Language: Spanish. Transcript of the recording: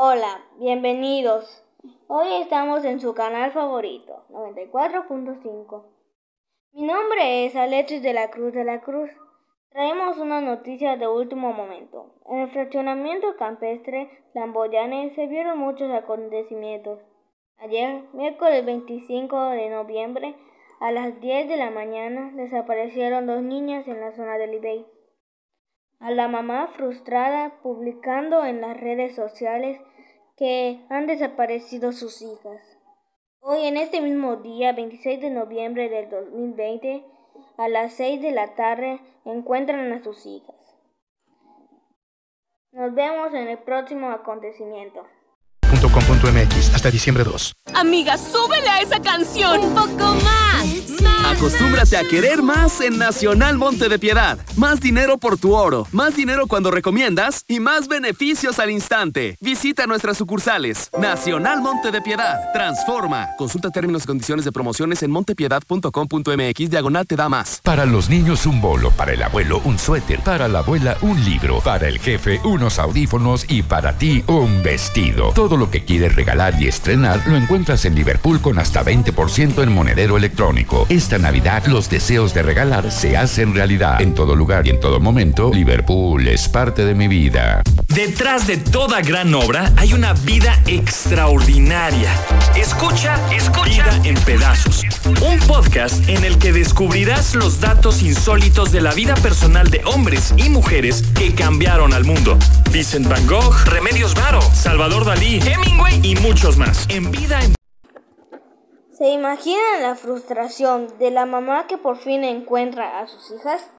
Hola, bienvenidos. Hoy estamos en su canal favorito, 94.5. Mi nombre es Alexis de la Cruz de la Cruz. Traemos una noticia de último momento. En el fraccionamiento campestre Lamboyane se vieron muchos acontecimientos. Ayer, miércoles 25 de noviembre, a las 10 de la mañana, desaparecieron dos niñas en la zona del Ibey a la mamá frustrada publicando en las redes sociales que han desaparecido sus hijas. Hoy, en este mismo día, 26 de noviembre del 2020, a las 6 de la tarde, encuentran a sus hijas. Nos vemos en el próximo acontecimiento. .com.mx hasta diciembre 2. Amiga, súbele a esa canción. Un poco más. Acostúmbrate a querer más en Nacional Monte de Piedad. Más dinero por tu oro, más dinero cuando recomiendas y más beneficios al instante. Visita nuestras sucursales. Nacional Monte de Piedad. Transforma. Consulta términos y condiciones de promociones en montepiedad.com.mx. Diagonal te da más. Para los niños un bolo, para el abuelo un suéter, para la abuela un libro, para el jefe unos audífonos y para ti un vestido. Todo lo que quieres regalar y estrenar lo encuentras en Liverpool con hasta 20% en monedero electrónico. Esta Navidad los deseos de regalar se hacen realidad. En todo lugar y en todo momento, Liverpool es parte de mi vida. Detrás de toda gran obra hay una vida extraordinaria. Escucha, escucha. Vida en pedazos. Un podcast en el que descubrirás los datos insólitos de la vida personal de hombres y mujeres que cambiaron al mundo. Vincent Van Gogh, Remedios Varo, Salvador Dalí, Hemingway y muchos más. En vida en ¿Se imaginan la frustración de la mamá que por fin encuentra a sus hijas?